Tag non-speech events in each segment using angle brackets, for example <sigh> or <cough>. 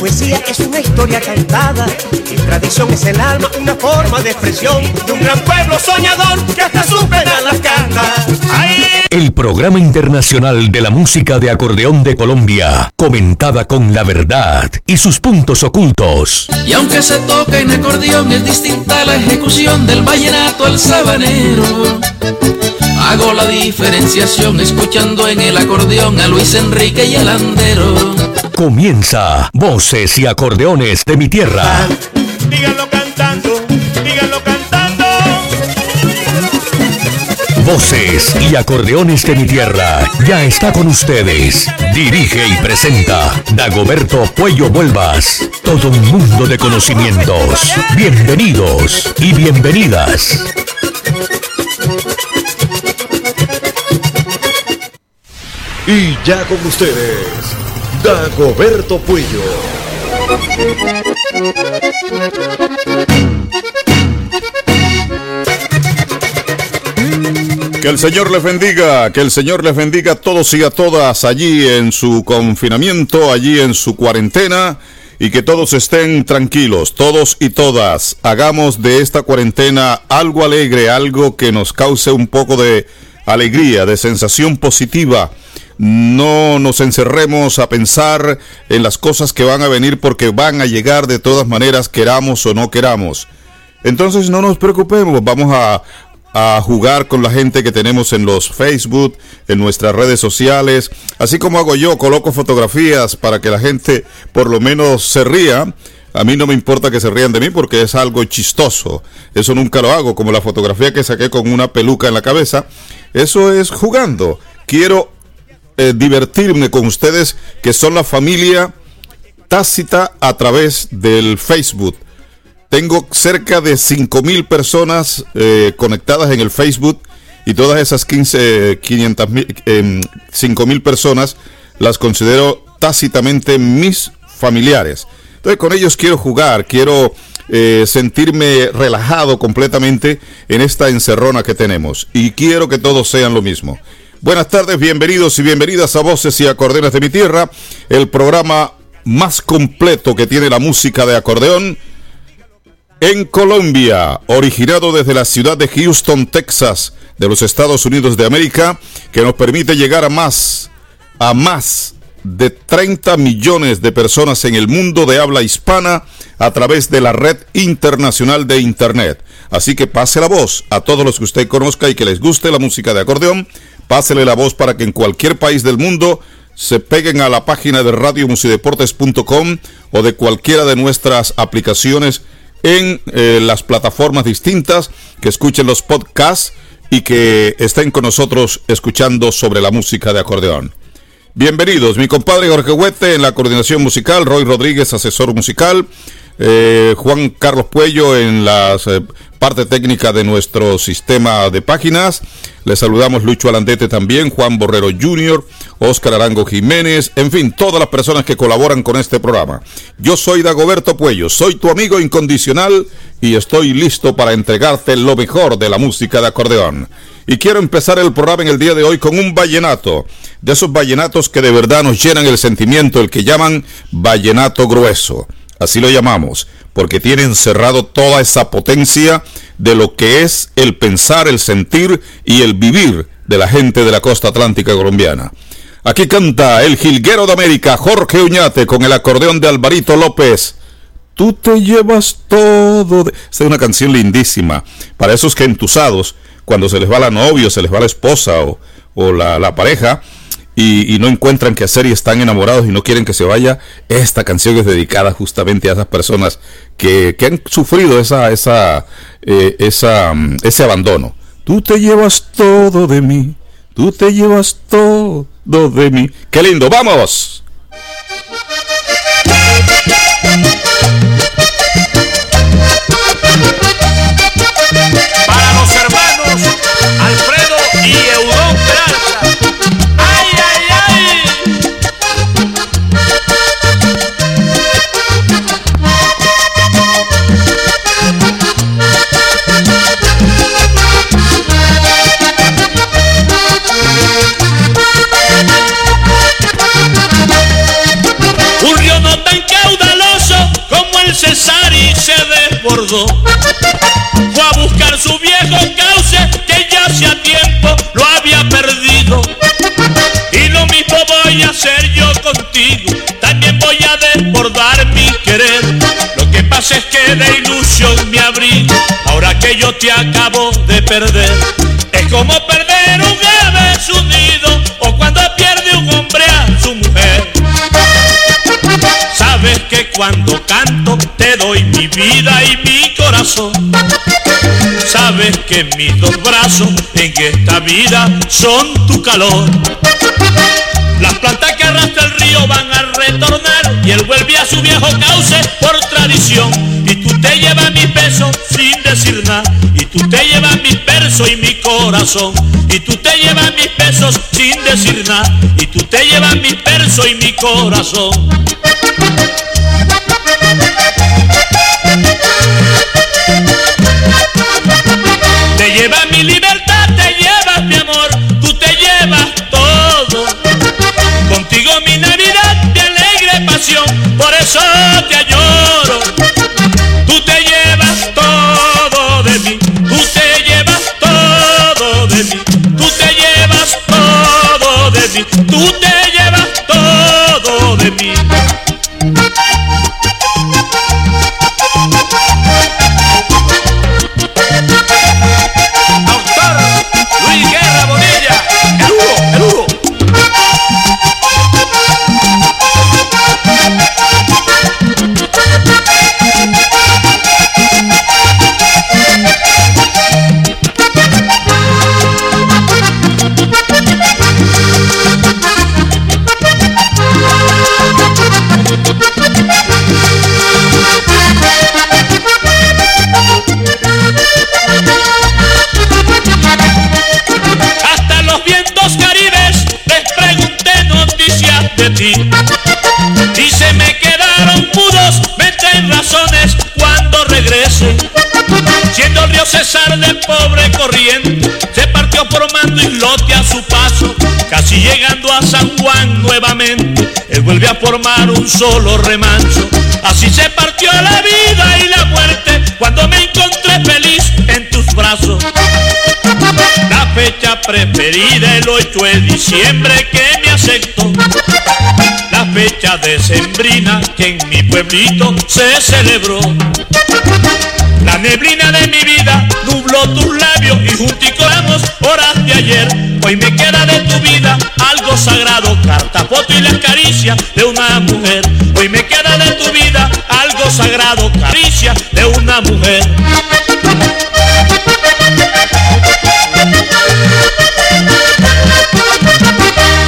poesía es una historia cantada. Y tradición es el alma, una forma de expresión de un gran pueblo soñador que hasta su pena las. El programa internacional de la música de acordeón de Colombia, comentada con la verdad y sus puntos ocultos. Y aunque se toca en acordeón, es distinta la ejecución del vallenato al sabanero. Hago la diferenciación escuchando en el acordeón a Luis Enrique y el andero. Comienza Voces y Acordeones de mi tierra. Díganlo cantando, díganlo cantando. Voces y Acordeones de mi tierra. Ya está con ustedes. Dirige y presenta Dagoberto Puello Vuelvas. Todo un mundo de conocimientos. Bienvenidos y bienvenidas. Y ya con ustedes, Dagoberto Puello. Que el Señor les bendiga, que el Señor les bendiga a todos y a todas allí en su confinamiento, allí en su cuarentena y que todos estén tranquilos, todos y todas. Hagamos de esta cuarentena algo alegre, algo que nos cause un poco de alegría, de sensación positiva. No nos encerremos a pensar en las cosas que van a venir porque van a llegar de todas maneras, queramos o no queramos. Entonces no nos preocupemos, vamos a, a jugar con la gente que tenemos en los Facebook, en nuestras redes sociales, así como hago yo, coloco fotografías para que la gente por lo menos se ría. A mí no me importa que se rían de mí porque es algo chistoso. Eso nunca lo hago, como la fotografía que saqué con una peluca en la cabeza. Eso es jugando. Quiero eh, divertirme con ustedes que son la familia tácita a través del Facebook. Tengo cerca de 5.000 personas eh, conectadas en el Facebook y todas esas 15, 500 mil, eh, 5.000 personas las considero tácitamente mis familiares. Entonces con ellos quiero jugar, quiero eh, sentirme relajado completamente en esta encerrona que tenemos y quiero que todos sean lo mismo. Buenas tardes, bienvenidos y bienvenidas a Voces y Acordeones de mi Tierra, el programa más completo que tiene la música de acordeón en Colombia, originado desde la ciudad de Houston, Texas, de los Estados Unidos de América, que nos permite llegar a más, a más de 30 millones de personas en el mundo de habla hispana a través de la red internacional de Internet. Así que pase la voz a todos los que usted conozca y que les guste la música de acordeón, pásele la voz para que en cualquier país del mundo se peguen a la página de radiomusideportes.com o de cualquiera de nuestras aplicaciones en eh, las plataformas distintas, que escuchen los podcasts y que estén con nosotros escuchando sobre la música de acordeón. Bienvenidos, mi compadre Jorge Huete en la coordinación musical, Roy Rodríguez, asesor musical, eh, Juan Carlos Puello en la eh, parte técnica de nuestro sistema de páginas. Les saludamos Lucho Alandete también, Juan Borrero Jr., Óscar Arango Jiménez, en fin, todas las personas que colaboran con este programa. Yo soy Dagoberto Puello, soy tu amigo incondicional y estoy listo para entregarte lo mejor de la música de acordeón. Y quiero empezar el programa en el día de hoy con un vallenato, de esos vallenatos que de verdad nos llenan el sentimiento, el que llaman vallenato grueso. Así lo llamamos, porque tiene encerrado toda esa potencia de lo que es el pensar, el sentir y el vivir de la gente de la costa atlántica colombiana. Aquí canta el jilguero de América, Jorge Uñate, con el acordeón de Alvarito López. Tú te llevas todo. De... Esta es una canción lindísima para esos que entusados, cuando se les va la novia, se les va la esposa o, o la, la pareja, y, y, no encuentran qué hacer y están enamorados y no quieren que se vaya, esta canción es dedicada justamente a esas personas que, que han sufrido esa, esa, eh, esa, um, ese abandono. Tú te llevas todo de mí, tú te llevas todo de mí. ¡Qué lindo! ¡Vamos! caudaloso como el César y se desbordó. Fue a buscar su viejo cauce que ya hacía tiempo lo había perdido. Y lo mismo voy a hacer yo contigo, también voy a desbordar mi querer. Lo que pasa es que de ilusión me abrí, ahora que yo te acabo de perder. Es como perder un cuando canto te doy mi vida y mi corazón. Sabes que mis dos brazos en esta vida son tu calor. Las plantas que arrastra el río van a retornar y él vuelve a su viejo cauce por tradición. Y tú te llevas mi peso sin decir nada. Y tú te llevas y mi corazón. Y tú te llevas mis pesos sin decir nada. Y tú te llevas mi verso y mi corazón. Te llevas mi libertad, te llevas mi amor, tú te llevas todo. Contigo mi Navidad, mi alegre pasión, por eso te añoro. Formando islote a su paso. Casi llegando a San Juan nuevamente, él vuelve a formar un solo remanso. Así se partió la vida y la muerte cuando me encontré feliz en tus brazos. La fecha preferida el 8 de diciembre que me aceptó. La fecha decembrina que en mi pueblito se celebró. La neblina de mi vida nubló tus labios y junticamos horas de ayer. Hoy me queda de tu vida algo sagrado, carta, foto y las caricias de una mujer. Hoy me queda de tu vida algo sagrado, caricia de una mujer.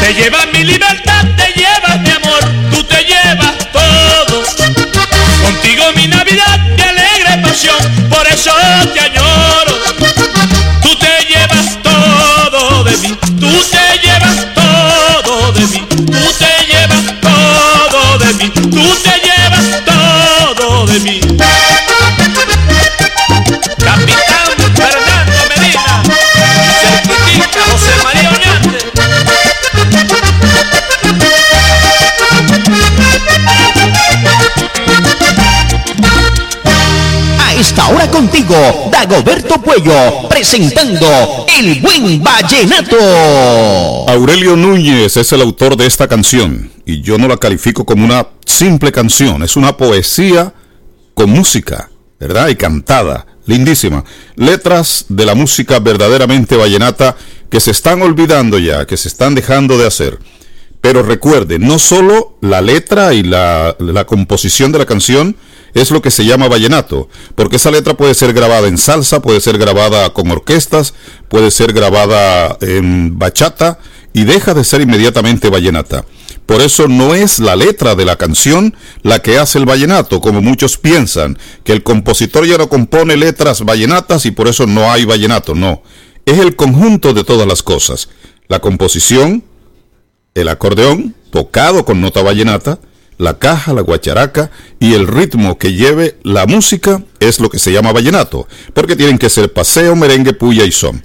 Te llevas mi libertad, por eso te añoro. Esta hora contigo, Dagoberto Puello, presentando El Buen Vallenato. Aurelio Núñez es el autor de esta canción y yo no la califico como una simple canción, es una poesía con música, ¿verdad? Y cantada, lindísima. Letras de la música verdaderamente vallenata que se están olvidando ya, que se están dejando de hacer. Pero recuerde, no solo la letra y la, la composición de la canción es lo que se llama vallenato, porque esa letra puede ser grabada en salsa, puede ser grabada con orquestas, puede ser grabada en bachata y deja de ser inmediatamente vallenata. Por eso no es la letra de la canción la que hace el vallenato, como muchos piensan, que el compositor ya no compone letras vallenatas y por eso no hay vallenato, no. Es el conjunto de todas las cosas. La composición, el acordeón, tocado con nota vallenata, la caja, la guacharaca y el ritmo que lleve la música es lo que se llama vallenato, porque tienen que ser paseo, merengue, puya y son.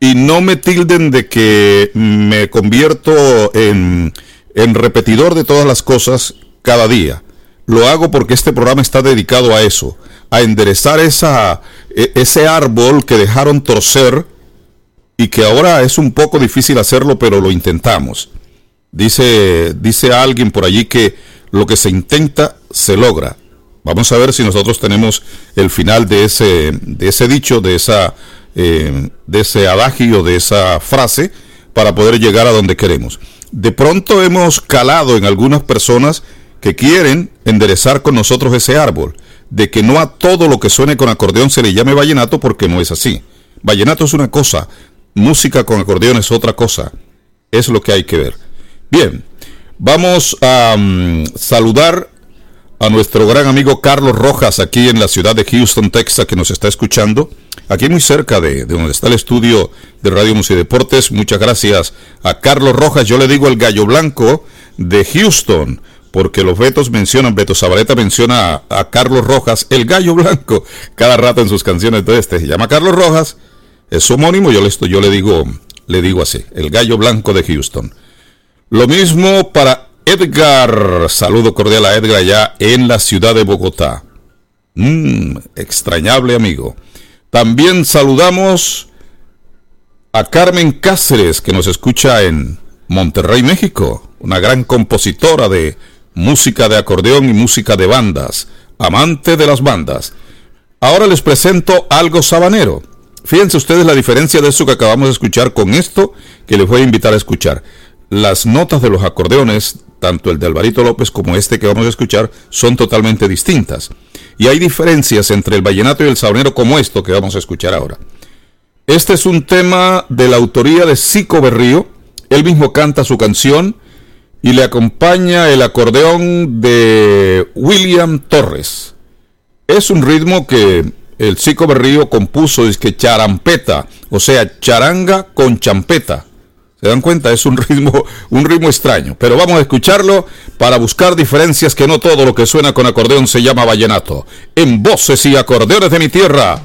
Y no me tilden de que me convierto en, en repetidor de todas las cosas cada día. Lo hago porque este programa está dedicado a eso, a enderezar esa, e- ese árbol que dejaron torcer y que ahora es un poco difícil hacerlo, pero lo intentamos. Dice, dice alguien por allí que lo que se intenta se logra. Vamos a ver si nosotros tenemos el final de ese, de ese dicho, de esa, eh, de ese adagio, de esa frase, para poder llegar a donde queremos. De pronto hemos calado en algunas personas que quieren enderezar con nosotros ese árbol, de que no a todo lo que suene con acordeón se le llame vallenato porque no es así. Vallenato es una cosa, música con acordeón es otra cosa. Es lo que hay que ver. Bien, vamos a mm, saludar a nuestro gran amigo Carlos Rojas aquí en la ciudad de Houston, Texas, que nos está escuchando. Aquí muy cerca de, de donde está el estudio de Radio Música y Deportes. Muchas gracias a Carlos Rojas. Yo le digo el gallo blanco de Houston, porque los Betos mencionan, Beto Zabaleta menciona a, Carlos Rojas, el gallo blanco, cada rato en sus canciones. Entonces este se llama Carlos Rojas, es homónimo, yo le, estoy- yo le digo, le digo así, el gallo blanco de Houston. Lo mismo para Edgar. Saludo cordial a Edgar allá en la ciudad de Bogotá. Mm, extrañable amigo. También saludamos a Carmen Cáceres, que nos escucha en Monterrey, México. Una gran compositora de música de acordeón y música de bandas. Amante de las bandas. Ahora les presento algo sabanero. Fíjense ustedes la diferencia de eso que acabamos de escuchar con esto que les voy a invitar a escuchar. Las notas de los acordeones, tanto el de Alvarito López como este que vamos a escuchar, son totalmente distintas. Y hay diferencias entre el vallenato y el sabanero como esto que vamos a escuchar ahora. Este es un tema de la autoría de Cico Berrío. Él mismo canta su canción y le acompaña el acordeón de William Torres. Es un ritmo que el Cico Berrío compuso, es que charampeta, o sea, charanga con champeta. ¿Se dan cuenta? Es un ritmo, un ritmo extraño. Pero vamos a escucharlo para buscar diferencias que no todo lo que suena con acordeón se llama vallenato. En voces y acordeones de mi tierra.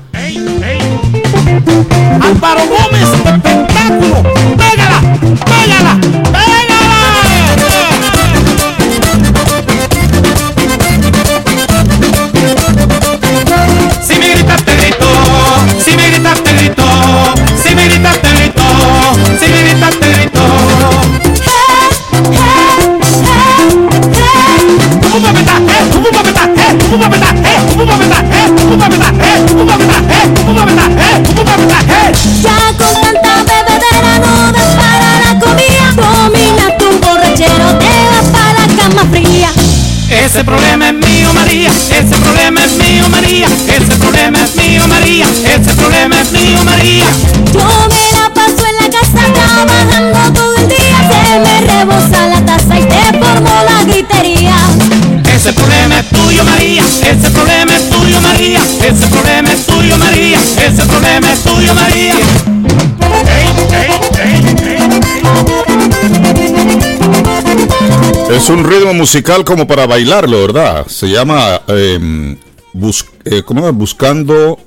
Musical como para bailarlo, ¿verdad? Se llama eh, bus- eh. Buscando...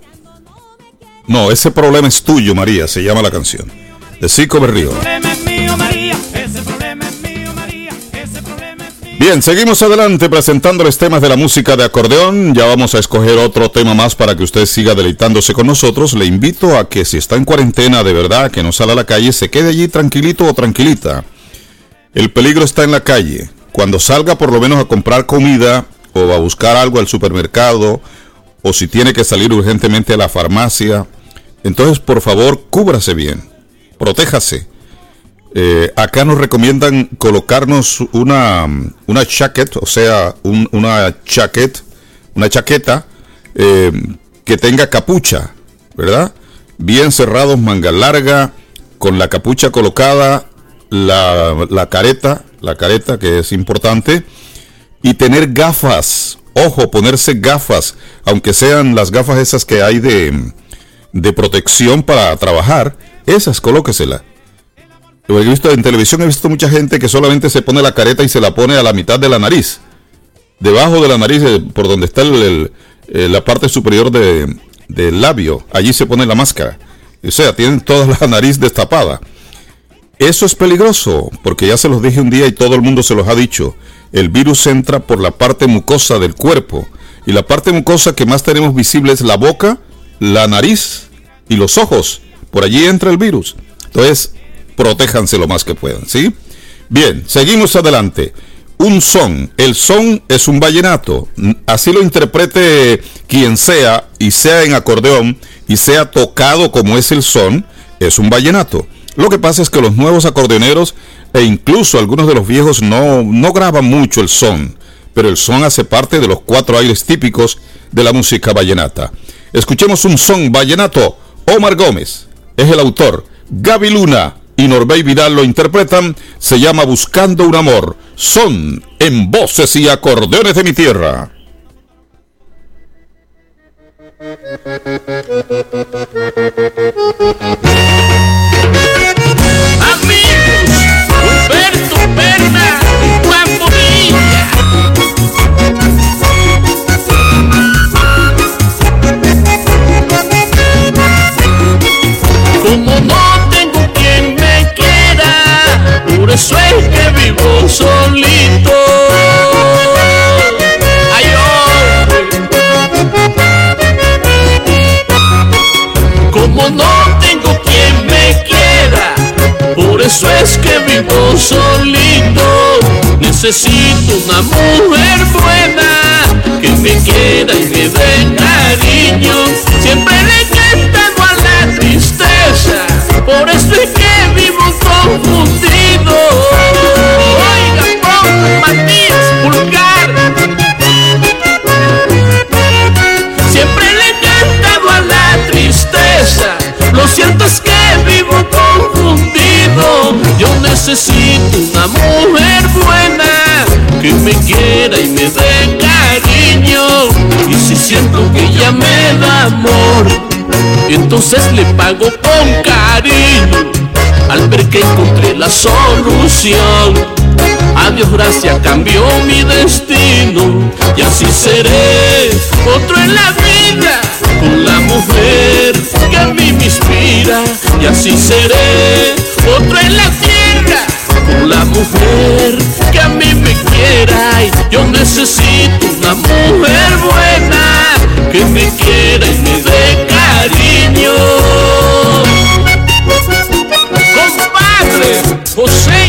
No, ese problema es tuyo, María, se llama la canción. De Cico Berrío. Bien, seguimos adelante presentándoles temas de la música de acordeón. Ya vamos a escoger otro tema más para que usted siga deleitándose con nosotros. Le invito a que si está en cuarentena de verdad, que no salga a la calle, se quede allí tranquilito o tranquilita. El peligro está en la calle. Cuando salga por lo menos a comprar comida o a buscar algo al supermercado o si tiene que salir urgentemente a la farmacia, entonces por favor cúbrase bien, protéjase. Eh, acá nos recomiendan colocarnos una, una chaquet, o sea, un- una una chaqueta eh, que tenga capucha, ¿verdad? Bien cerrados, manga larga, con la capucha colocada, la, la careta, la careta que es importante, y tener gafas. Ojo, ponerse gafas, aunque sean las gafas esas que hay de, de protección para trabajar, esas colóqueselas. Lo he visto en televisión, he visto mucha gente que solamente se pone la careta y se la pone a la mitad de la nariz. Debajo de la nariz, eh, por donde está el- eh, la parte superior de- del labio, allí se pone la máscara. O sea, tienen toda la <laughs> nariz destapada. Eso es peligroso, porque ya se los dije un día y todo el mundo se los ha dicho. El virus entra por la parte mucosa del cuerpo. Y la parte mucosa que más tenemos visible es la boca, la nariz y los ojos. Por allí entra el virus. Entonces, protéjanse lo más que puedan, ¿sí? Bien, seguimos adelante. Un son, el son es un vallenato, así lo interprete quien sea y sea en acordeón y sea tocado como es el son, es un vallenato. Lo que pasa es que los nuevos acordeoneros e incluso algunos de los viejos no, no graban mucho el son, pero el son hace parte de los cuatro aires típicos de la música vallenata. Escuchemos un son vallenato. Omar Gómez es el autor. Gaby Luna y Norbey Vidal lo interpretan. Se llama Buscando un amor. Son en voces y acordeones de mi tierra. <laughs> Necesito una mujer buena que me quiera y me dé cariño. Siempre le he cantado a la tristeza, por eso necesito una mujer buena que me quiera y me dé cariño. Y si siento que ella me da amor, entonces le pago con cariño. Al ver que encontré la solución, adiós gracias cambió mi destino y así seré otro en la vida con la mujer que a mí me inspira y así seré otro en la tierra la mujer que a mí me quiera y yo necesito una mujer buena que me quiera y me dé cariño. Compadre José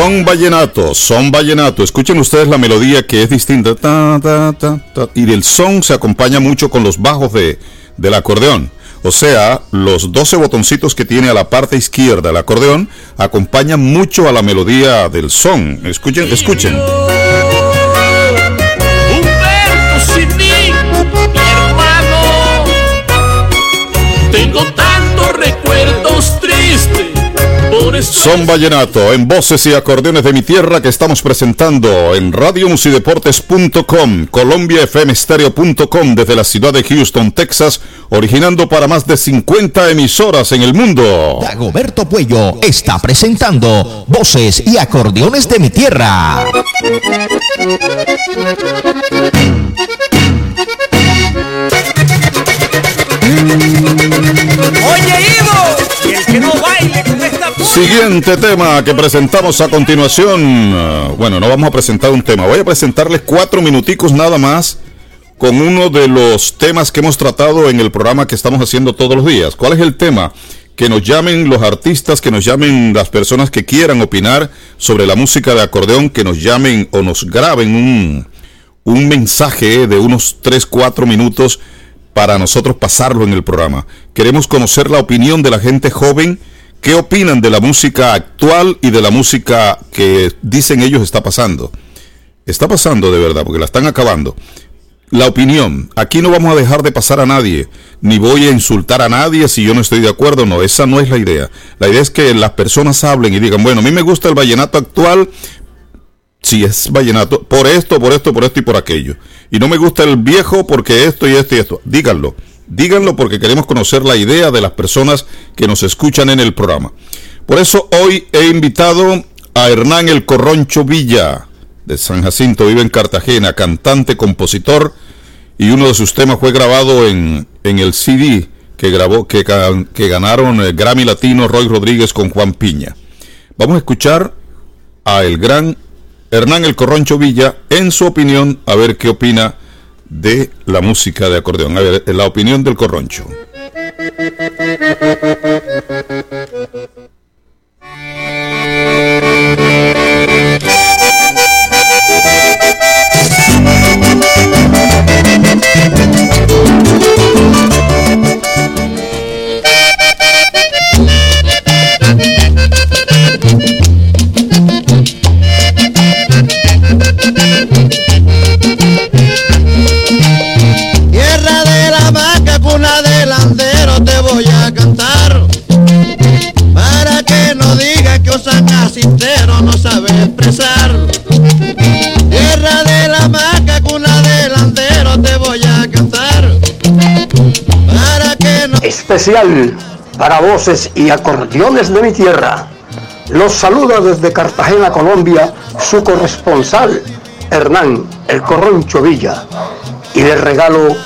son vallenato, son vallenato. Escuchen ustedes la melodía que es distinta. Ta, ta, ta, ta, y el son se acompaña mucho con los bajos de, del acordeón. O sea, los 12 botoncitos que tiene a la parte izquierda el acordeón acompañan mucho a la melodía del son. Escuchen, escuchen. Tengo tantos recuerdos tristes. Son Vallenato en voces y acordeones de mi tierra que estamos presentando en radiomusideportes.com, colombiafmstereo.com desde la ciudad de Houston, Texas, originando para más de 50 emisoras en el mundo. Dagoberto Puello está presentando Voces y Acordeones de mi Tierra. Oye, Ivo, y el que no baile Siguiente tema que presentamos a continuación. Bueno, no vamos a presentar un tema. Voy a presentarles cuatro minuticos nada más con uno de los temas que hemos tratado en el programa que estamos haciendo todos los días. ¿Cuál es el tema? Que nos llamen los artistas, que nos llamen las personas que quieran opinar sobre la música de acordeón, que nos llamen o nos graben un, un mensaje de unos 3, 4 minutos para nosotros pasarlo en el programa. Queremos conocer la opinión de la gente joven. ¿Qué opinan de la música actual y de la música que dicen ellos está pasando? Está pasando de verdad, porque la están acabando. La opinión, aquí no vamos a dejar de pasar a nadie, ni voy a insultar a nadie si yo no estoy de acuerdo, no, esa no es la idea. La idea es que las personas hablen y digan, bueno, a mí me gusta el vallenato actual, si es vallenato, por esto, por esto, por esto y por aquello. Y no me gusta el viejo porque esto y esto y esto. Díganlo. Díganlo porque queremos conocer la idea de las personas que nos escuchan en el programa. Por eso hoy he invitado a Hernán El Corroncho Villa, de San Jacinto, vive en Cartagena, cantante, compositor, y uno de sus temas fue grabado en, en el CD que grabó, que, que ganaron el Grammy Latino Roy Rodríguez con Juan Piña. Vamos a escuchar a el gran Hernán El Corroncho Villa en su opinión, a ver qué opina de la música de acordeón. A ver, la opinión del Corroncho. Especial para voces y acordeones de mi tierra. Los saluda desde Cartagena, Colombia, su corresponsal, Hernán El Corroncho Villa. Y le regalo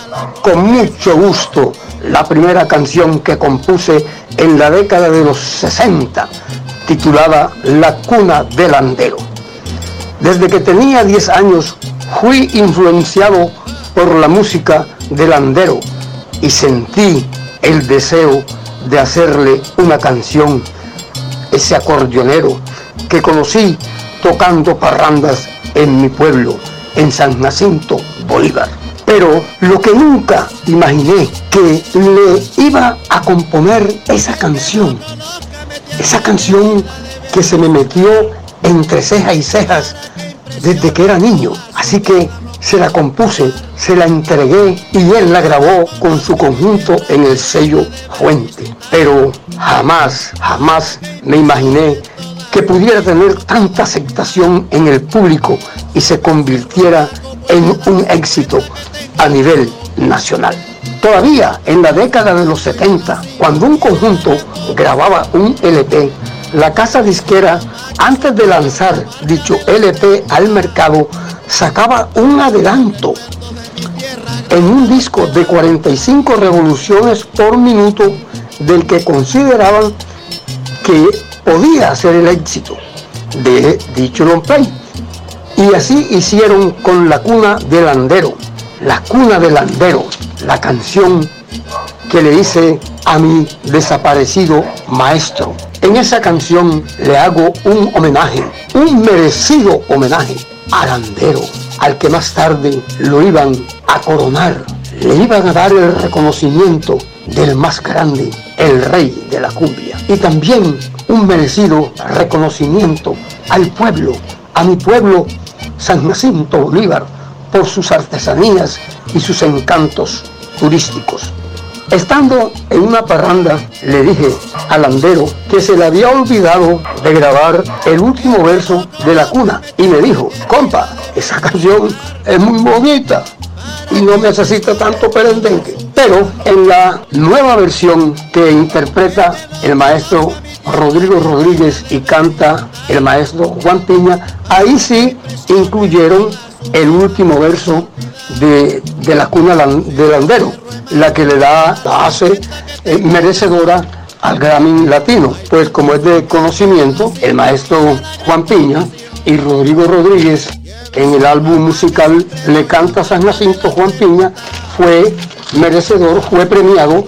con mucho gusto la primera canción que compuse en la década de los 60, titulada La cuna del andero. Desde que tenía 10 años fui influenciado por la música del andero y sentí el deseo de hacerle una canción, ese acordeonero que conocí tocando parrandas en mi pueblo, en San Jacinto, Bolívar. Pero lo que nunca imaginé que le iba a componer esa canción, esa canción que se me metió entre cejas y cejas desde que era niño. Así que se la compuse, se la entregué y él la grabó con su conjunto en el sello Fuente. Pero jamás, jamás me imaginé que pudiera tener tanta aceptación en el público y se convirtiera en un éxito a nivel nacional. Todavía en la década de los 70, cuando un conjunto grababa un LP, la casa disquera, antes de lanzar dicho LP al mercado, sacaba un adelanto en un disco de 45 revoluciones por minuto del que consideraban que podía ser el éxito de dicho long. Y así hicieron con La Cuna del Andero, La Cuna del Andero, la canción que le hice a mi desaparecido maestro. En esa canción le hago un homenaje, un merecido homenaje al andero, al que más tarde lo iban a coronar, le iban a dar el reconocimiento del más grande, el rey de la cumbia. Y también un merecido reconocimiento al pueblo, a mi pueblo San Jacinto Bolívar, por sus artesanías y sus encantos turísticos. Estando en una parranda, le dije al andero que se le había olvidado de grabar el último verso de la cuna y me dijo, compa, esa canción es muy bonita y no necesita tanto perendengue. Pero en la nueva versión que interpreta el maestro Rodrigo Rodríguez y canta el maestro Juan Piña, ahí sí incluyeron el último verso de, de la cuna lan- del andero, la que le da, la hace eh, merecedora al Grammy Latino. Pues como es de conocimiento, el maestro Juan Piña y Rodrigo Rodríguez en el álbum musical Le Canta San Jacinto Juan Piña fue merecedor, fue premiado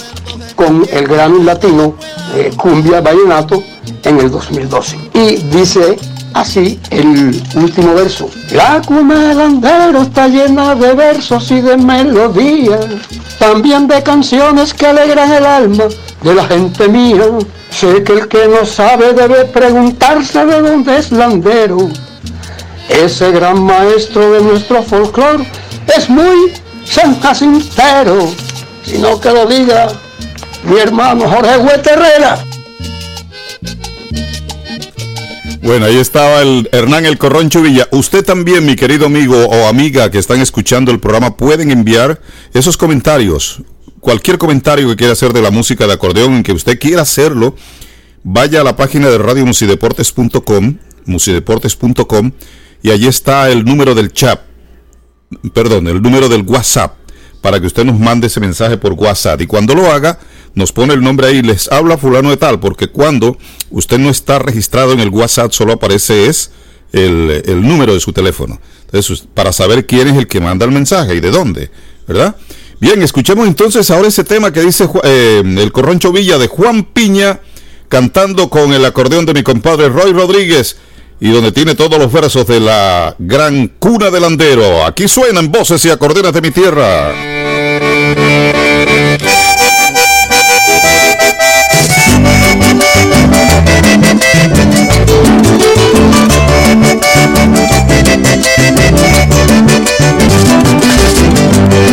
con el Grammy Latino eh, Cumbia Vallenato en el 2012. Y dice así el último verso. La cuna del andero está llena de versos y de melodías, también de canciones que alegran el alma de la gente mía. Sé que el que no sabe debe preguntarse de dónde es landero. Ese gran maestro de nuestro folclore es muy San Jacintero, sino que lo diga mi hermano Jorge Huete Herrera. Bueno, ahí estaba el Hernán El Corroncho Villa. Usted también, mi querido amigo o amiga que están escuchando el programa, pueden enviar esos comentarios. cualquier comentario que quiera hacer de la música de acordeón, en que usted quiera hacerlo, vaya a la página de Radio Musideportes.com, musideportes.com, y allí está el número del chat, perdón, el número del WhatsApp, para que usted nos mande ese mensaje por WhatsApp. Y cuando lo haga, nos pone el nombre ahí, les habla fulano de tal, porque cuando usted no está registrado en el WhatsApp, solo aparece es el, el número de su teléfono. Entonces, para saber quién es el que manda el mensaje y de dónde, ¿verdad? Bien, escuchemos entonces ahora ese tema que dice eh, el Corroncho Villa de Juan Piña, cantando con el acordeón de mi compadre Roy Rodríguez, y donde tiene todos los versos de la gran cuna delandero. Aquí suenan voces y acordeones de mi tierra.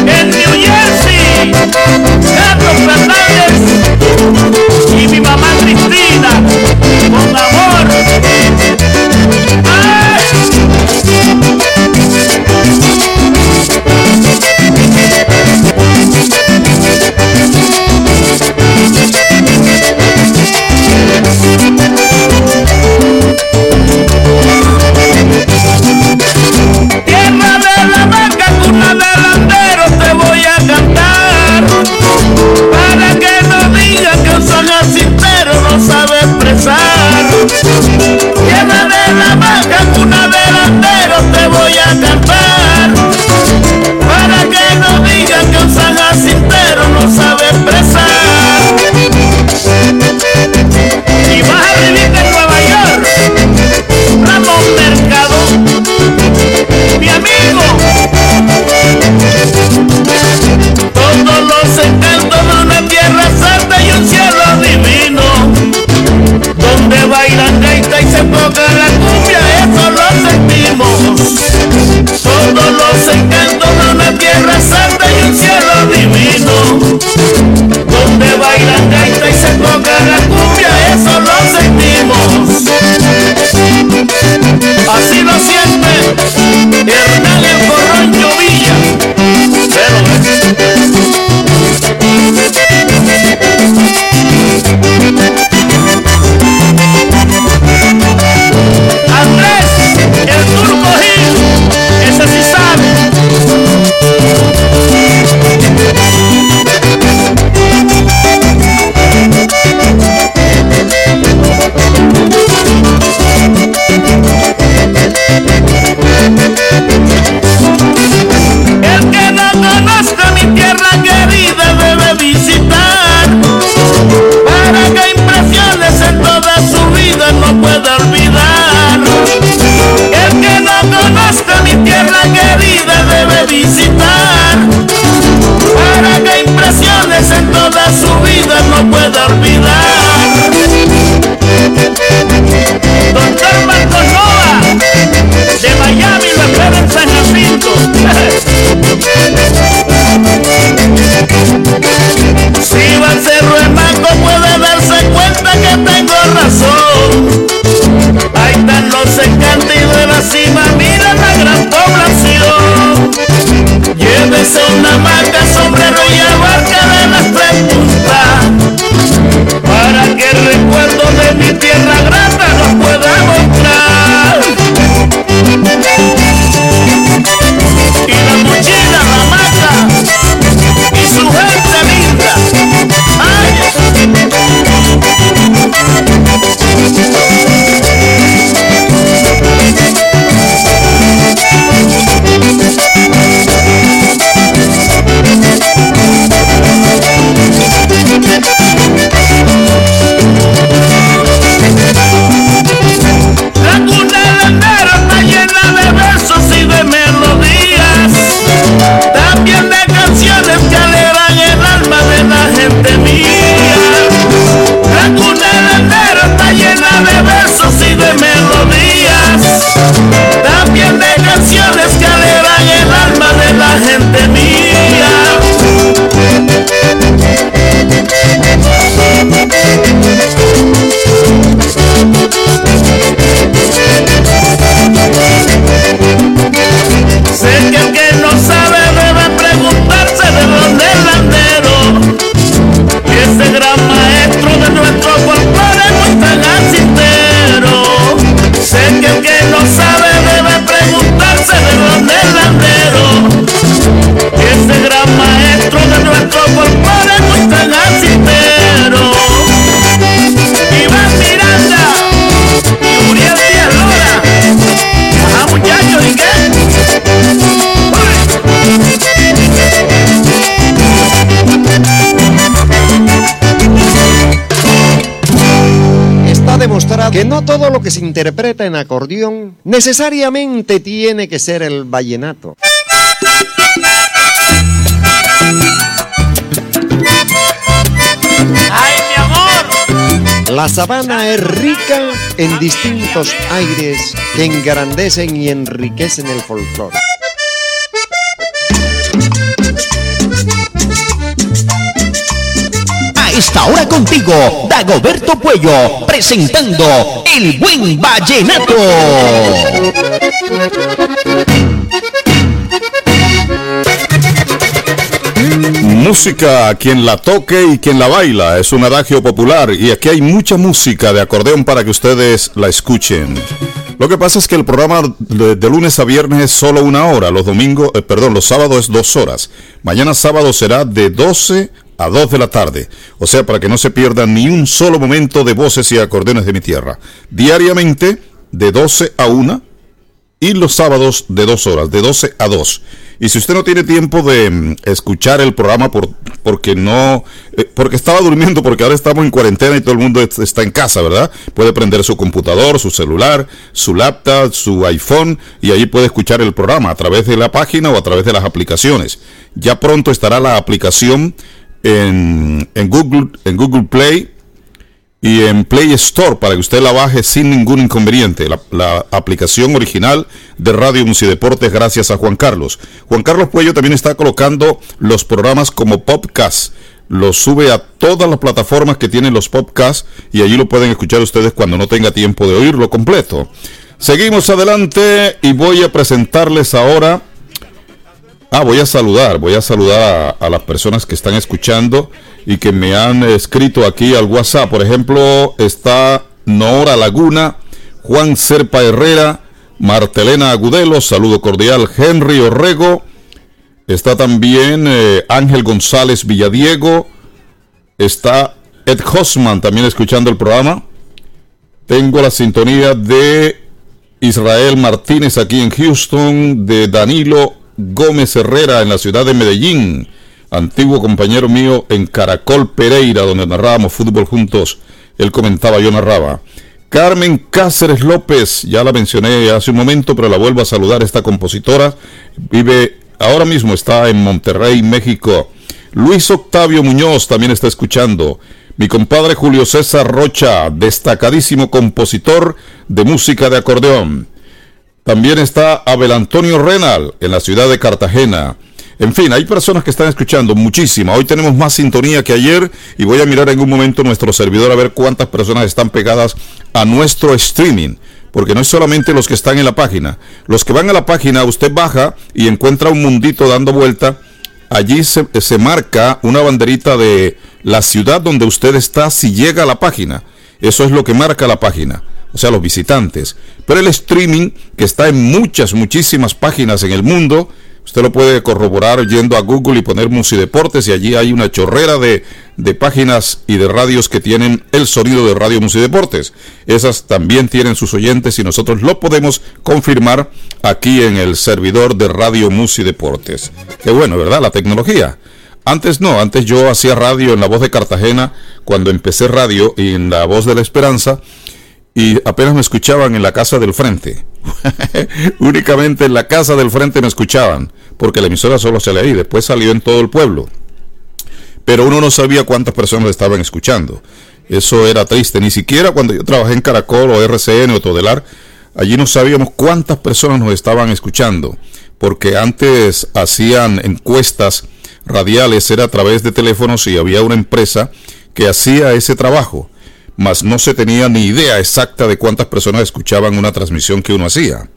En New Jersey, Carlos Fernández y mi mamá Cristina, con amor. Llévame la vaca una delantero, te voy a cantar. Que se interpreta en acordeón necesariamente tiene que ser el vallenato. ¡Ay, mi amor! La sabana es rica en distintos aires que engrandecen y enriquecen el folclore. A esta hora contigo, Dagoberto Puello, presentando El Buen Vallenato. Música, quien la toque y quien la baila, es un adagio popular y aquí hay mucha música de acordeón para que ustedes la escuchen. Lo que pasa es que el programa de, de lunes a viernes es solo una hora, los domingos, eh, perdón, los sábados es dos horas. Mañana sábado será de 12 a 2 de la tarde. O sea, para que no se pierdan ni un solo momento de voces y acordeones de mi tierra. Diariamente de 12 a 1 y los sábados de 2 horas, de 12 a 2. Y si usted no tiene tiempo de mm, escuchar el programa por, porque no, eh, porque estaba durmiendo, porque ahora estamos en cuarentena y todo el mundo es- está en casa, ¿verdad? Puede prender su computador, su celular, su laptop, su iPhone y ahí puede escuchar el programa a través de la página o a través de las aplicaciones. Ya pronto estará la aplicación en, en Google, en Google Play y en Play Store para que usted la baje sin ningún inconveniente. La, aplicación original de Radio Musideportes gracias a Juan Carlos. Juan Carlos Puello también está colocando los programas como podcast. Los sube a todas las plataformas que tienen los podcasts y allí lo pueden escuchar ustedes cuando no tenga tiempo de oírlo completo. Seguimos adelante y voy a presentarles ahora Ah, voy a saludar, voy a saludar a, las personas que están escuchando y que me han escrito aquí al WhatsApp. Por ejemplo, está Nora Laguna, Juan Serpa Herrera, Martelena Agudelo, saludo cordial, Henry Orrego, está también eh, Ángel González Villadiego, está Ed Hosman también escuchando el programa. Tengo la sintonía de Israel Martínez aquí en Houston, de Danilo Gómez Herrera en la ciudad de Medellín, antiguo compañero mío en Caracol Pereira, donde narrábamos fútbol juntos. Él comentaba, yo narraba. Carmen Cáceres López, ya la mencioné hace un momento, pero la vuelvo a saludar, esta compositora. Vive, ahora mismo está en Monterrey, México. Luis Octavio Muñoz también está escuchando. Mi compadre Julio César Rocha, destacadísimo compositor de música de acordeón. También está Abel Antonio Renal en la ciudad de Cartagena. En fin, hay personas que están escuchando muchísima. Hoy tenemos más sintonía que ayer y voy a mirar en un momento nuestro servidor a ver cuántas personas están pegadas a nuestro streaming. Porque no es solamente los que están en la página. Los que van a la página, usted baja y encuentra un mundito dando vuelta. Allí se, se marca una banderita de la ciudad donde usted está si llega a la página. Eso es lo que marca la página o sea, los visitantes. Pero el streaming, que está en muchas, muchísimas páginas en el mundo, usted lo puede corroborar yendo a Google y poner Musideportes y allí hay una chorrera de, de páginas y de radios que tienen el sonido de Radio Musideportes. Esas también tienen sus oyentes y nosotros lo podemos confirmar aquí en el servidor de Radio Musideportes. Qué bueno, ¿verdad? La tecnología. Antes no, antes yo hacía radio en La Voz de Cartagena, cuando empecé radio y en La Voz de la Esperanza, y apenas me escuchaban en la casa del frente. <laughs> Únicamente en la casa del frente me escuchaban, porque la emisora solo se ahí, después salió en todo el pueblo. Pero uno no sabía cuántas personas estaban escuchando. Eso era triste, ni siquiera cuando yo trabajé en Caracol o RCN o Todelar, allí no sabíamos cuántas personas nos estaban escuchando, porque antes hacían encuestas radiales, era a través de teléfonos y había una empresa que hacía ese trabajo mas no se tenía ni idea exacta de cuántas personas escuchaban una transmisión que uno hacía.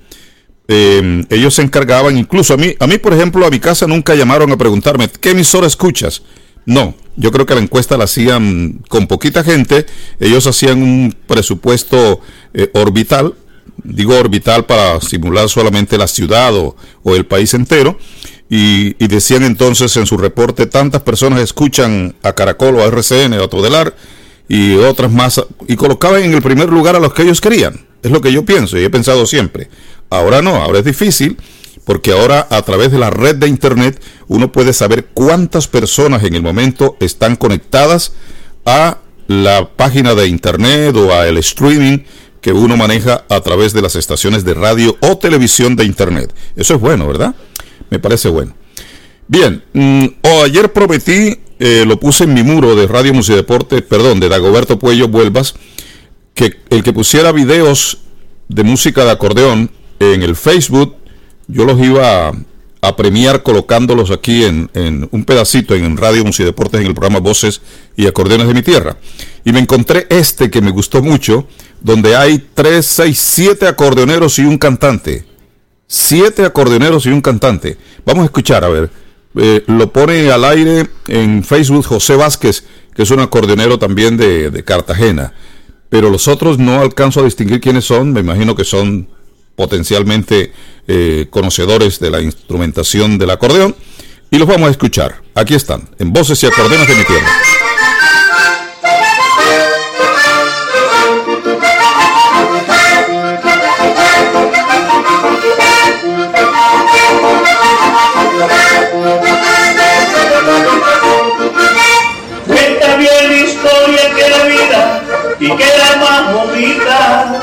Eh, ellos se encargaban, incluso a mí, a mí por ejemplo, a mi casa nunca llamaron a preguntarme, ¿qué emisora escuchas? No, yo creo que la encuesta la hacían con poquita gente, ellos hacían un presupuesto eh, orbital, digo orbital para simular solamente la ciudad o, o el país entero, y, y, decían entonces en su reporte, tantas personas escuchan a Caracol o a RCN o a Todelar, y otras más, y colocaban en el primer lugar a los que ellos querían. Es lo que yo pienso y he pensado siempre. Ahora no, ahora es difícil, porque ahora a través de la red de Internet uno puede saber cuántas personas en el momento están conectadas a la página de Internet o al streaming que uno maneja a través de las estaciones de radio o televisión de internet. Eso es bueno, ¿verdad? Me parece bueno. Bien, mm, o ayer prometí, eh, lo puse en mi muro de Radio Música y Deporte, perdón, de Dagoberto Puello Vuelvas, que el que pusiera videos de música de acordeón en el Facebook, yo los iba a, premiar colocándolos aquí en, en un pedacito en Radio Música y Deportes en el programa Voces y Acordeones de mi Tierra. Y me encontré este que me gustó mucho, donde hay tres, seis, siete acordeoneros y un cantante. Siete acordeoneros y un cantante. Vamos a escuchar, a ver. Eh, lo pone al aire en Facebook José Vázquez, que es un acordeonero también de, de Cartagena. Pero los otros no alcanzo a distinguir quiénes son. Me imagino que son potencialmente eh, conocedores de la instrumentación del acordeón. Y los vamos a escuchar. Aquí están, en Voces y Acordeones de mi Tierra. Y que la más bonita.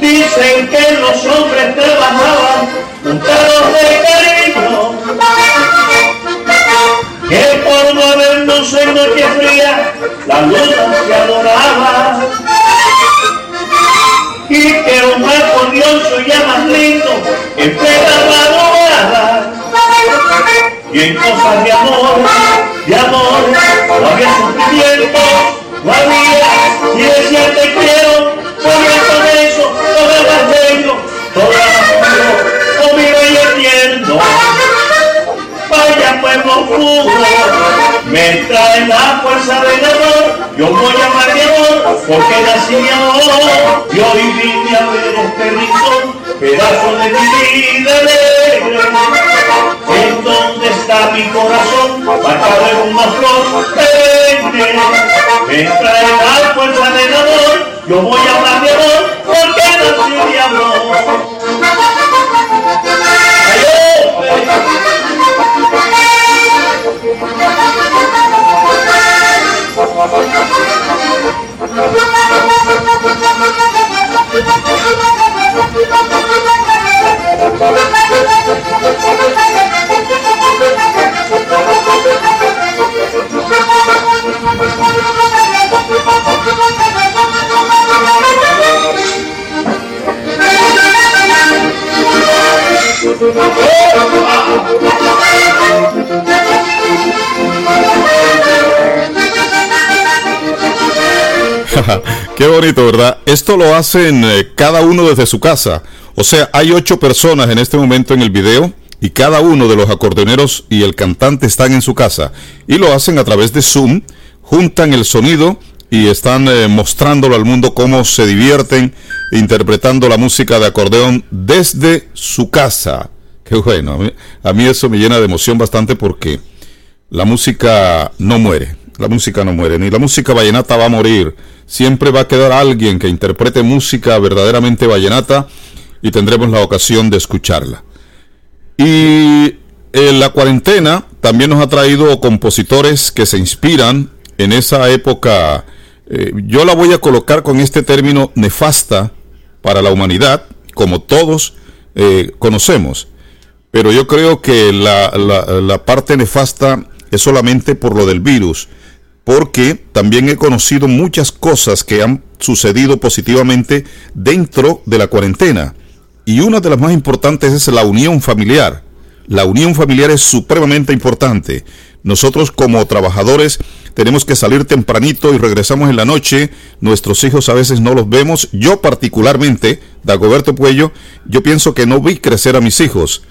Dicen que los hombres trabajaban juntados de cariño. Que por no luz en noche fría, la luna se adoraba. Y que un acordeón ya más lindo en plena madrugada. Y en cosas de amor, de amor, no había sufrimiento, había, si decía te quiero, podía con eso, todo más bello, todo puro, conmigo y entiendo. Vaya pueblo puro, me trae la fuerza del amor, yo voy a amar mi amor, porque nací mi amor, y hoy vine a ver este rincón, pedazo de mi vida alegre. ¿En dónde está mi corazón? Marcado en una flor perenne. Me trae la fuerza del amor. Yo voy a hablar de amor porque nací de amor. <laughs> Qué bonito, ¿verdad? Esto lo hacen eh, cada uno desde su casa. O sea, hay ocho personas en este momento en el video y cada uno de los acordeoneros y el cantante están en su casa. Y lo hacen a través de Zoom, juntan el sonido y están eh, mostrándolo al mundo cómo se divierten interpretando la música de acordeón desde su casa. Qué bueno, a mí, a mí eso me llena de emoción bastante porque la música no muere, la música no muere, ni la música vallenata va a morir. Siempre va a quedar alguien que interprete música verdaderamente vallenata y tendremos la ocasión de escucharla. Y en la cuarentena también nos ha traído compositores que se inspiran en esa época. eh, yo la voy a colocar con este término nefasta para la humanidad, como todos eh, conocemos. Pero yo creo que la, la- la parte nefasta es solamente por lo del virus, porque también he conocido muchas cosas que han sucedido positivamente dentro de la cuarentena. Y una de las más importantes es la unión familiar. La unión familiar es supremamente importante. Nosotros como trabajadores tenemos que salir tempranito y regresamos en la noche. Nuestros hijos a veces no los vemos. Yo particularmente, Dagoberto Puello, yo pienso que no vi crecer a mis hijos.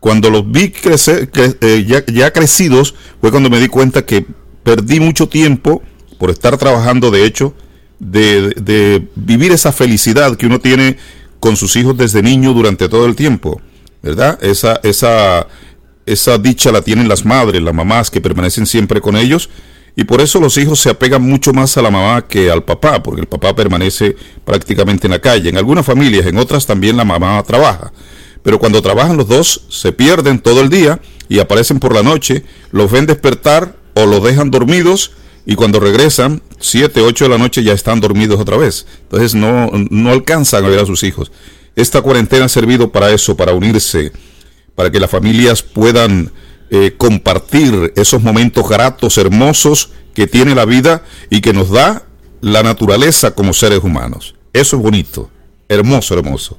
Cuando los vi crecer, cre- eh, ya, ya crecidos, fue cuando me di cuenta que perdí mucho tiempo por estar trabajando, de hecho, de, de vivir esa felicidad que uno tiene con sus hijos desde niño durante todo el tiempo, ¿verdad? Esa, esa, esa dicha la tienen las madres, las mamás que permanecen siempre con ellos. Y por eso los hijos se apegan mucho más a la mamá que al papá, porque el papá permanece prácticamente en la calle. En algunas familias, en otras también la mamá trabaja. Pero cuando trabajan los dos, se pierden todo el día y aparecen por la noche, los ven despertar o los dejan dormidos y cuando regresan, 7, 8 de la noche ya están dormidos otra vez. Entonces no, no alcanzan a ver a sus hijos. Esta cuarentena ha servido para eso, para unirse, para que las familias puedan eh, compartir esos momentos gratos, hermosos que tiene la vida y que nos da la naturaleza como seres humanos. Eso es bonito, hermoso, hermoso.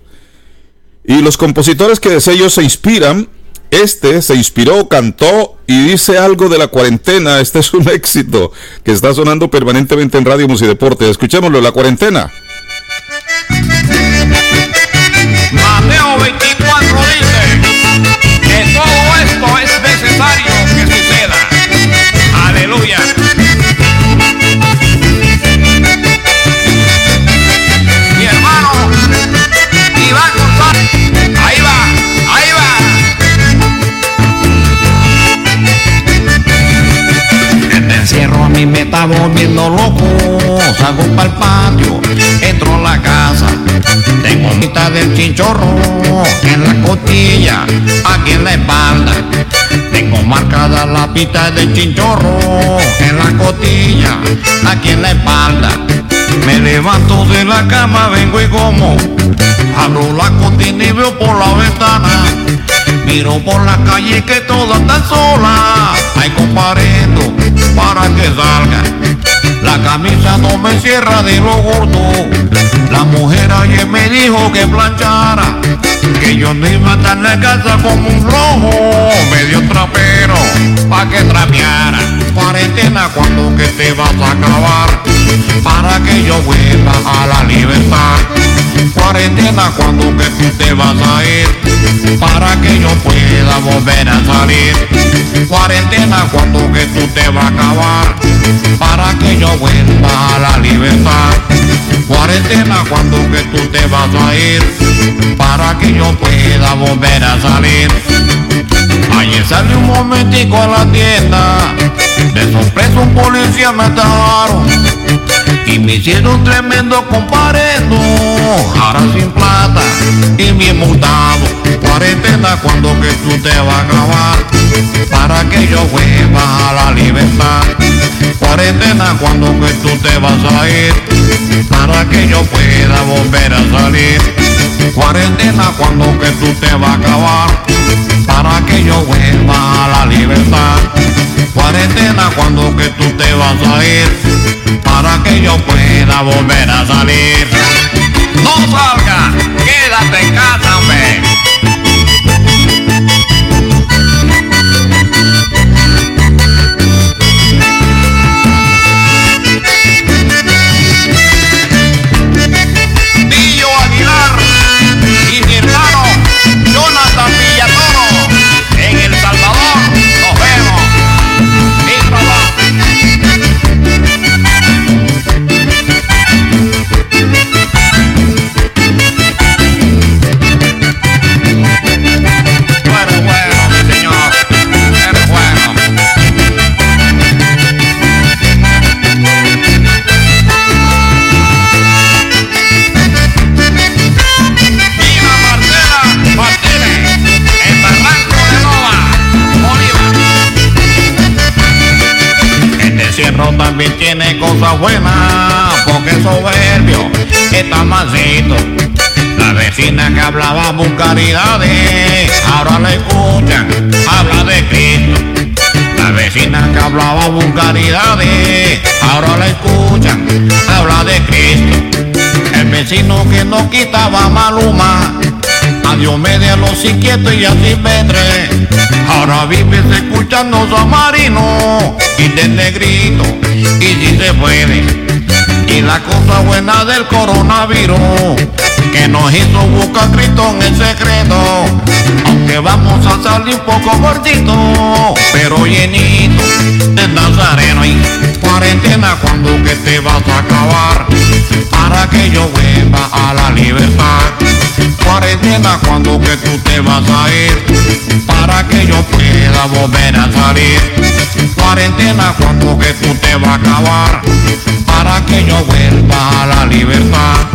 Y los compositores que de ellos se inspiran, este se inspiró, cantó y dice algo de la cuarentena. Este es un <laughs> éxito que está sonando permanentemente en Radio Música y Deporte. Escuchémoslo, la cuarentena. Mateo 24 dice está volviendo loco. Salgo para el patio, entro a la casa. Tengo mitad del chinchorro en la costilla, aquí en la espalda. Tengo marcada la pita del chinchorro en la costilla, aquí en la espalda. Me levanto de la cama, vengo y como. Abro la cortina y veo por la ventana. Miro por la calle que todas están solas. Hay comparendo para que salga. La camisa no me cierra de lo gordo. La mujer ayer me dijo que planchara. Que yo no iba a estar la casa como un flojo. Medio trapero, pa' que trapeara. Cuarentena cuando que te vas a acabar. Para que yo vuelva a la libertad. Cuarentena cuando que tú te vas a ir. Para que yo pueda volver a salir. Cuarentena cuando que tú te vas a acabar. Para que yo vuelva a la libertad. Cuarentena cuando que tú te vas a ir. Para que yo pueda volver a salir. Ayer salí un momentico a la tienda. De sorpresa un policía me atajaron. Y me hicieron tremendo comparendo. Ahora sin plata y bien multado. Cuarentena cuando que tú te vas a acabar. Para que yo vuelva a la libertad. Cuarentena cuando que tú te vas a ir. Para que yo pueda volver a salir. Cuarentena cuando que tú te vas a acabar. Para que yo vuelva a la libertad. Cuarentena cuando que tú te vas a ir. Para que yo pueda volver a salir. No salga, quédate en casa, hombre. Cosas buenas, porque soberbio, está mansito. La vecina que hablaba vulgaridades, ahora la escuchan, habla de Cristo. La vecina que hablaba vulgaridades, ahora la escuchan, habla de Cristo. El vecino que no quitaba maluma, a Dios me de los inquietos y así vendré. Ahora vives escuchando San Marino y del negrito, y si se puede. Y la cosa buena del coronavirus, que nos hizo buscar Cristo en el secreto. Aunque vamos a salir un poco gordito, pero llenito de Nazareno y cuarentena cuando que te vas a acabar. Para que yo vuelva a la libertad. Cuarentena cuando que tú te vas a ir. Para que yo pueda volver a salir. Cuarentena cuando que tú te vas a acabar. Para que yo vuelva a la libertad.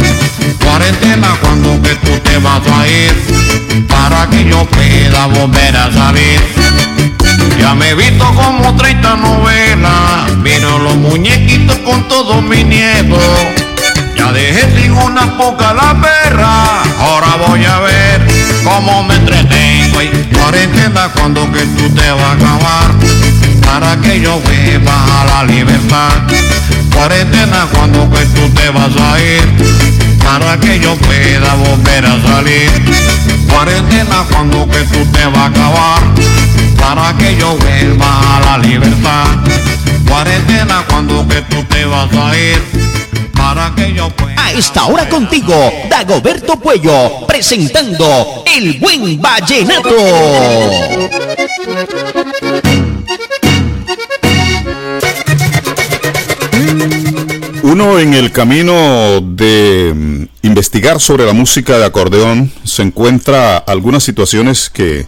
Cuarentena cuando que tú te vas a ir. Para que yo pueda volver a salir. Ya me he visto como 30 novelas, miro los muñequitos con todos mis nietos. Ya dejé sin unas pocas la perra, ahora voy a ver cómo me entretengo y cuarentena cuando que tú te vas a acabar, para que yo vuelva a la libertad. Cuarentena cuando que tú te vas a ir, para que yo pueda volver a salir. Cuarentena cuando que tú te vas a acabar, para que yo vuelva a la libertad. Cuarentena cuando que tú te vas a ir, para que yo pueda... A esta hora contigo, Dagoberto Puello, presentando El Buen Vallenato. Uno en el camino de mm, investigar sobre la música de acordeón se encuentra algunas situaciones que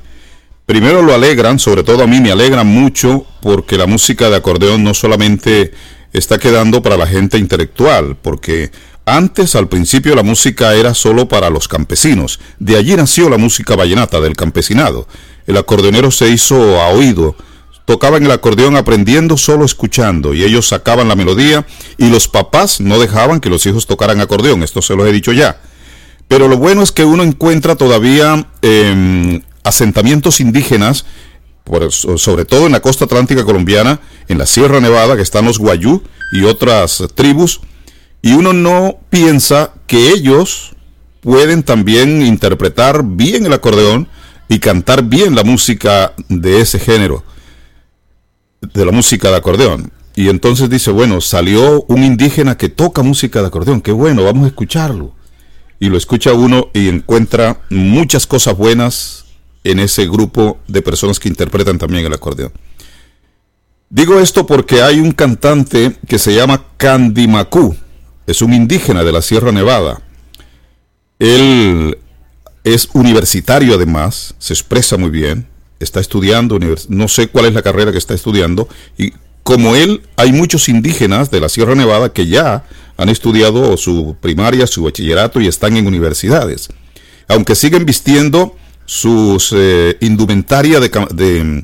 primero lo alegran, sobre todo a mí me alegran mucho porque la música de acordeón no solamente está quedando para la gente intelectual, porque antes al principio la música era solo para los campesinos, de allí nació la música vallenata del campesinado. El acordeonero se hizo a oído, tocaban el acordeón aprendiendo solo escuchando y ellos sacaban la melodía y los papás no dejaban que los hijos tocaran acordeón, esto se los he dicho ya. Pero lo bueno es que uno encuentra todavía eh, asentamientos indígenas, sobre todo en la costa atlántica colombiana, en la Sierra Nevada, que están los guayú y otras tribus, y uno no piensa que ellos pueden también interpretar bien el acordeón y cantar bien la música de ese género de la música de acordeón. Y entonces dice, bueno, salió un indígena que toca música de acordeón, qué bueno, vamos a escucharlo. Y lo escucha uno y encuentra muchas cosas buenas en ese grupo de personas que interpretan también el acordeón. Digo esto porque hay un cantante que se llama Candimacu, es un indígena de la Sierra Nevada. Él es universitario además, se expresa muy bien, está estudiando, no sé cuál es la carrera que está estudiando, y como él, hay muchos indígenas de la Sierra Nevada que ya han estudiado su primaria, su bachillerato y están en universidades. Aunque siguen vistiendo sus eh, indumentaria de,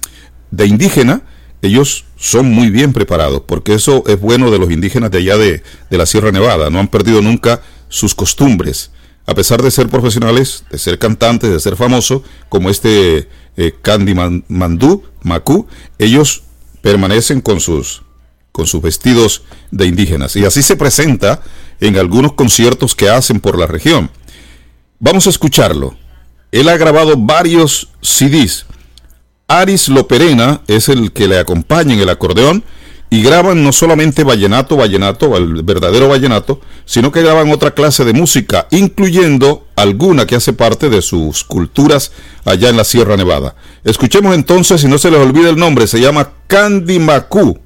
de, indígena, ellos son muy bien preparados, porque eso es bueno de los indígenas de allá de, de la Sierra Nevada, no han perdido nunca sus costumbres, a pesar de ser profesionales, de ser cantantes, de ser famosos, como este eh, Candy Mandú, Macu, ellos permanecen con sus, con sus vestidos de indígenas. Y así se presenta en algunos conciertos que hacen por la región. Vamos a escucharlo. Él ha grabado varios CDs. Aris Loperena es el que le acompaña en el acordeón y graban no solamente vallenato, vallenato, el verdadero vallenato, sino que graban otra clase de música, incluyendo alguna que hace parte de sus culturas allá en la Sierra Nevada. Escuchemos entonces, si no se les olvida el nombre, se llama Candy Macu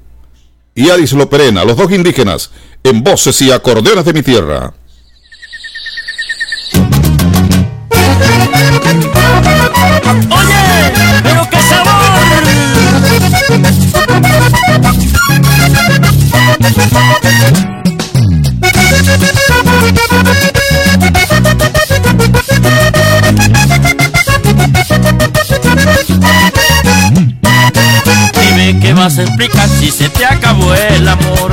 y Aris Loperena, los dos indígenas, en voces y acordeones de mi tierra. Dime qué vas a explicar si se te acabó el amor.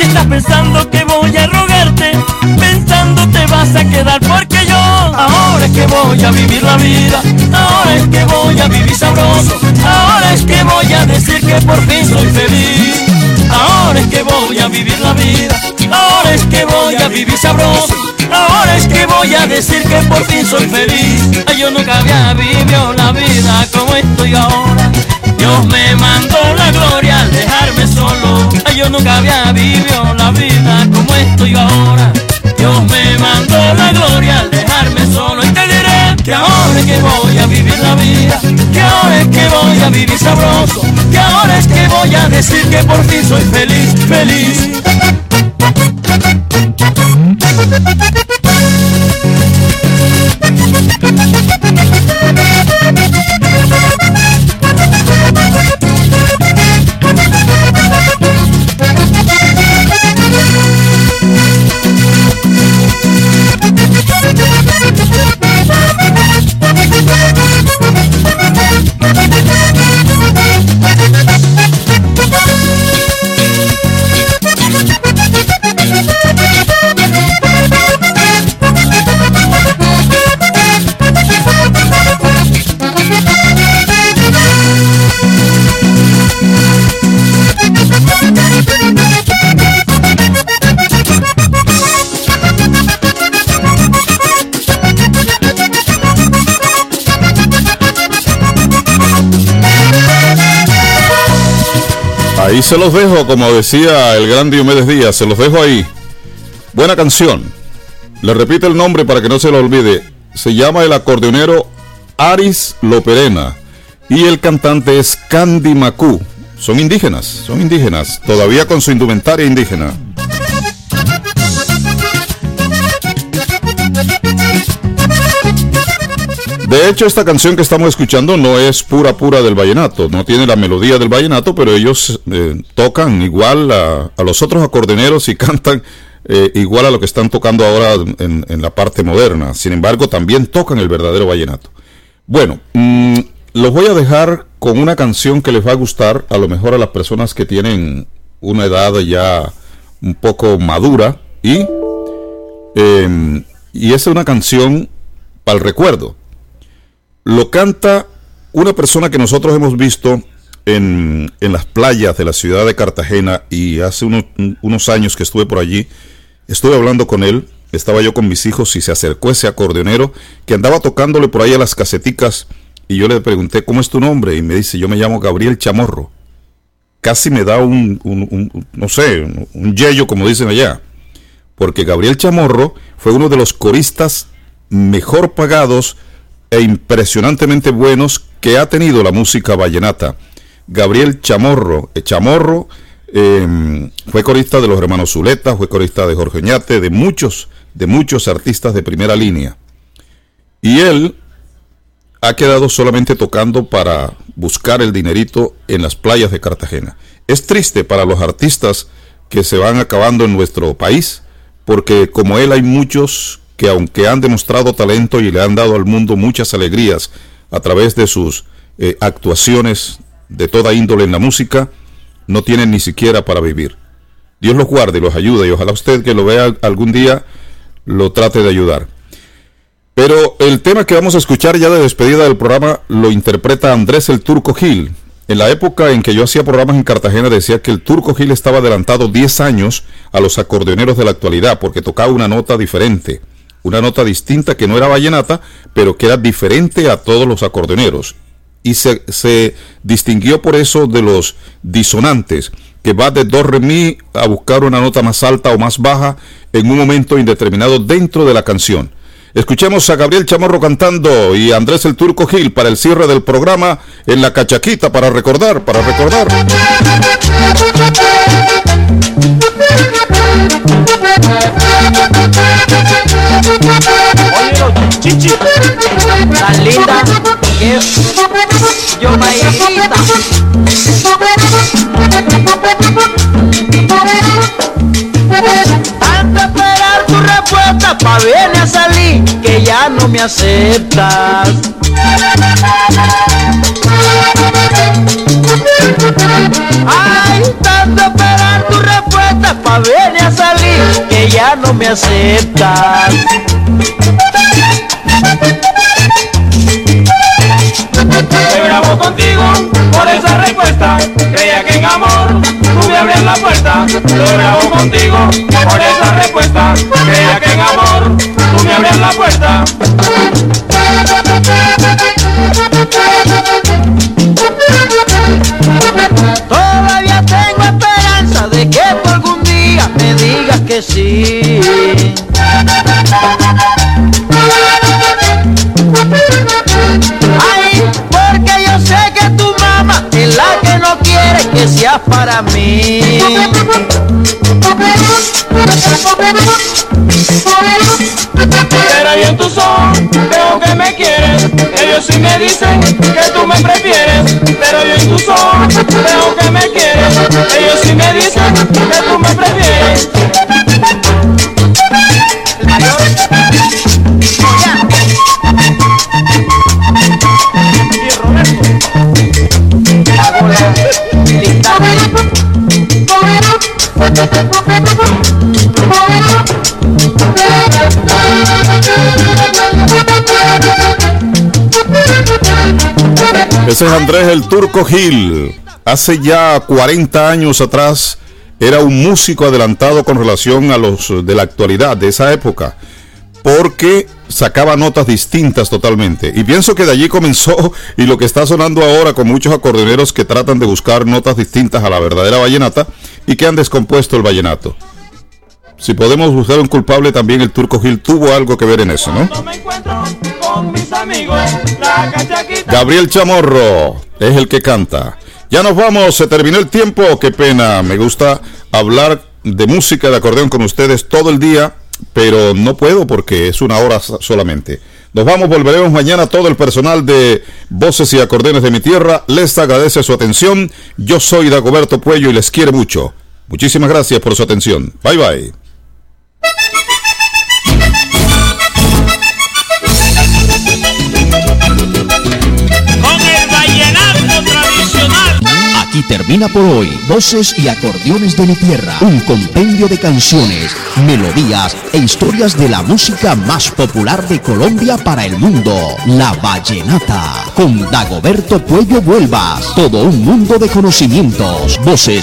Si estás pensando que voy a rogarte, pensando te vas a quedar porque yo ahora es que voy a vivir la vida, ahora es que voy a vivir sabroso, ahora es que voy a decir que por fin soy feliz. Ahora es que voy a vivir la vida, ahora es que voy a vivir sabroso, ahora es que voy a decir que por fin soy feliz. Ay, Yo nunca había vivido la vida como estoy ahora. Dios me mandó la gloria al dejarme solo. Ay, Yo nunca había vivido la vida como estoy ahora. Dios me mandó la gloria al dejarme solo. Y te diré que ahora es que voy a vivir la vida, que ahora es que voy a vivir sabroso, que ahora es que voy a decir que por fin soy feliz, feliz. Thank you. Ahí se los dejo, como decía el gran Diomedes Díaz, se los dejo ahí. Buena canción. Le repito el nombre para que no se lo olvide. Se llama el acordeonero Aris Loperena y el cantante es Candy Macú. Son indígenas, son indígenas, todavía con su indumentaria indígena. De hecho, esta canción que estamos escuchando no es pura, pura del vallenato, no tiene la melodía del vallenato, pero ellos eh, tocan igual a, a, los otros acordeoneros y <laughs> cantan eh, igual a lo que están tocando ahora en, la parte moderna. Sin embargo, también tocan el verdadero vallenato. Bueno, mmm, los voy a dejar con una canción que les va a gustar, a lo mejor a las personas que tienen una edad ya un poco madura y, eh, y es una canción para el recuerdo lo canta una persona que nosotros hemos visto en, en, las playas de la ciudad de Cartagena y hace unos, unos años que estuve por allí, estuve hablando con él, estaba yo con mis hijos y se acercó ese acordeonero que andaba tocándole por ahí a las caseticas y yo le pregunté, ¿cómo es tu nombre? Y me dice, yo me llamo Gabriel Chamorro. Casi me da un, no sé, un yello como dicen allá, porque Gabriel Chamorro fue uno de los coristas mejor pagados e impresionantemente buenos que ha tenido la música vallenata. Gabriel Chamorro, eh, Chamorro eh, fue corista de los hermanos Zuleta, fue corista de Jorge Oñate, de muchos, de muchos artistas de primera línea. Y él ha quedado solamente tocando para buscar el dinerito en las playas de Cartagena. Es triste para los artistas que se van acabando en nuestro país, porque como él hay muchos que aunque han demostrado talento y le han dado al mundo muchas alegrías a través de sus eh, actuaciones de toda índole en la música, no tienen ni siquiera para vivir. Dios los guarde y los ayude y ojalá usted que lo vea algún día lo trate de ayudar. Pero el tema que vamos a escuchar ya de despedida del programa lo interpreta Andrés el Turco Gil. En la época en que yo hacía programas en Cartagena decía que el Turco Gil estaba adelantado 10 años a los acordeoneros de la actualidad porque tocaba una nota diferente una nota distinta que no era vallenata, pero que era diferente a todos los acordeoneros. Y se, se distinguió por eso de los disonantes, que va de do, re, mi a buscar una nota más alta o más baja en un momento indeterminado dentro de la canción. Escuchemos a Gabriel Chamorro cantando y Andrés el Turco Gil para el cierre del programa en la cachaquita para recordar, para recordar. Oye, chichi, tan linda que yo. Tanto respuesta pa' verme a salir que ya no me aceptas. Ay, tanto esperar tu respuesta pa' verme a salir que ya no me aceptas. Me bravo contigo por esa respuesta. Creía que en amor abrías la puerta. Me bravo contigo por esa respuesta. Creía que en amor tú me abrías la puerta. Todavía tengo esperanza de que tú algún día me digas que sí. Que seas para mí. Pero yo en tus ojos veo que me quieres. Ellos sí me dicen que tú me prefieres. Pero yo en tus ojos veo que me quieres. Ellos sí me dicen que tú me Ese es Andrés el Turco Gil. Hace ya 40 años atrás era un músico adelantado con relación a los de la actualidad de esa época. porque sacaba notas distintas totalmente. Y pienso que de allí comenzó y lo que está sonando ahora con muchos acordeoneros que tratan de buscar notas distintas a la verdadera vallenata y que han descompuesto el vallenato. Si podemos buscar un culpable, también el Turco Gil tuvo algo que ver en eso, ¿no? Gabriel Chamorro es el que canta. Ya nos vamos, se terminó el tiempo, qué pena. Me gusta hablar de música de acordeón con ustedes todo el día, pero no puedo porque es una hora solamente. Nos vamos, volveremos mañana. Todo el personal de Voces y Acordeones de mi Tierra les agradece su atención. Yo soy Dagoberto Puello y les quiero mucho. Muchísimas gracias por su atención. Bye bye. Aquí termina por hoy Voces y Acordeones de mi Tierra, un compendio de canciones, melodías e historias de la música más popular de Colombia para el mundo, la vallenata, con Dagoberto Puello Vuelvas, todo un mundo de conocimientos, voces